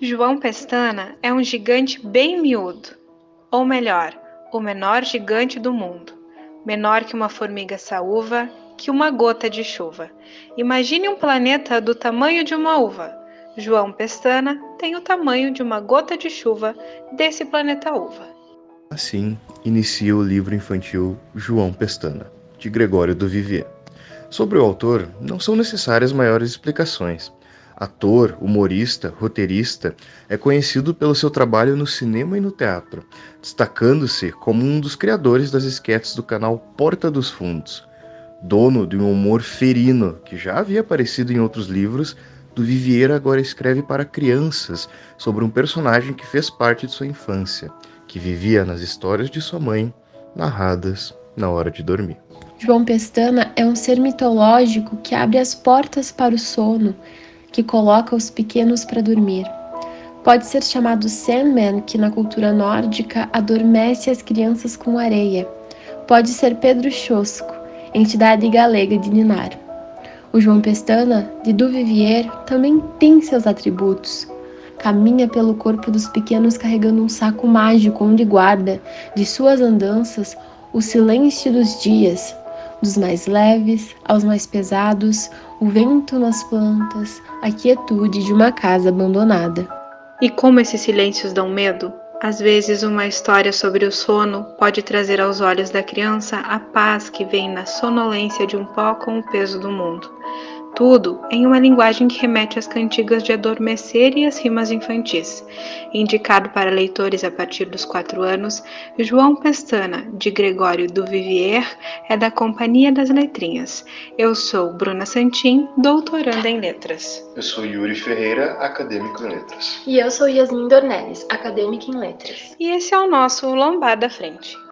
João Pestana é um gigante bem miúdo, ou melhor, o menor gigante do mundo, menor que uma formiga saúva, que uma gota de chuva. Imagine um planeta do tamanho de uma uva. João Pestana tem o tamanho de uma gota de chuva desse planeta uva. Assim, inicia o livro infantil João Pestana, de Gregório do Vivier. Sobre o autor, não são necessárias maiores explicações. Ator, humorista, roteirista, é conhecido pelo seu trabalho no cinema e no teatro, destacando-se como um dos criadores das esquetes do canal Porta dos Fundos. Dono de um humor ferino que já havia aparecido em outros livros, do Vivier agora escreve para crianças sobre um personagem que fez parte de sua infância, que vivia nas histórias de sua mãe, narradas na hora de dormir. João Pestana é um ser mitológico que abre as portas para o sono que coloca os pequenos para dormir. Pode ser chamado Sandman, que na cultura nórdica adormece as crianças com areia. Pode ser Pedro Chosco, entidade galega de Ninar. O João Pestana, de Duvivier, também tem seus atributos. Caminha pelo corpo dos pequenos carregando um saco mágico onde guarda, de suas andanças, o silêncio dos dias, dos mais leves aos mais pesados, o vento nas plantas, a quietude de uma casa abandonada. E como esses silêncios dão medo? Às vezes, uma história sobre o sono pode trazer aos olhos da criança a paz que vem na sonolência de um pó com o peso do mundo. Tudo em uma linguagem que remete às cantigas de adormecer e às rimas infantis. Indicado para leitores a partir dos quatro anos, João Pestana, de Gregório do Vivier, é da Companhia das Letrinhas. Eu sou Bruna Santin, doutoranda em Letras. Eu sou Yuri Ferreira, acadêmico em Letras. E eu sou Yasmin Dornelles, acadêmica em Letras. E esse é o nosso Lombar da Frente.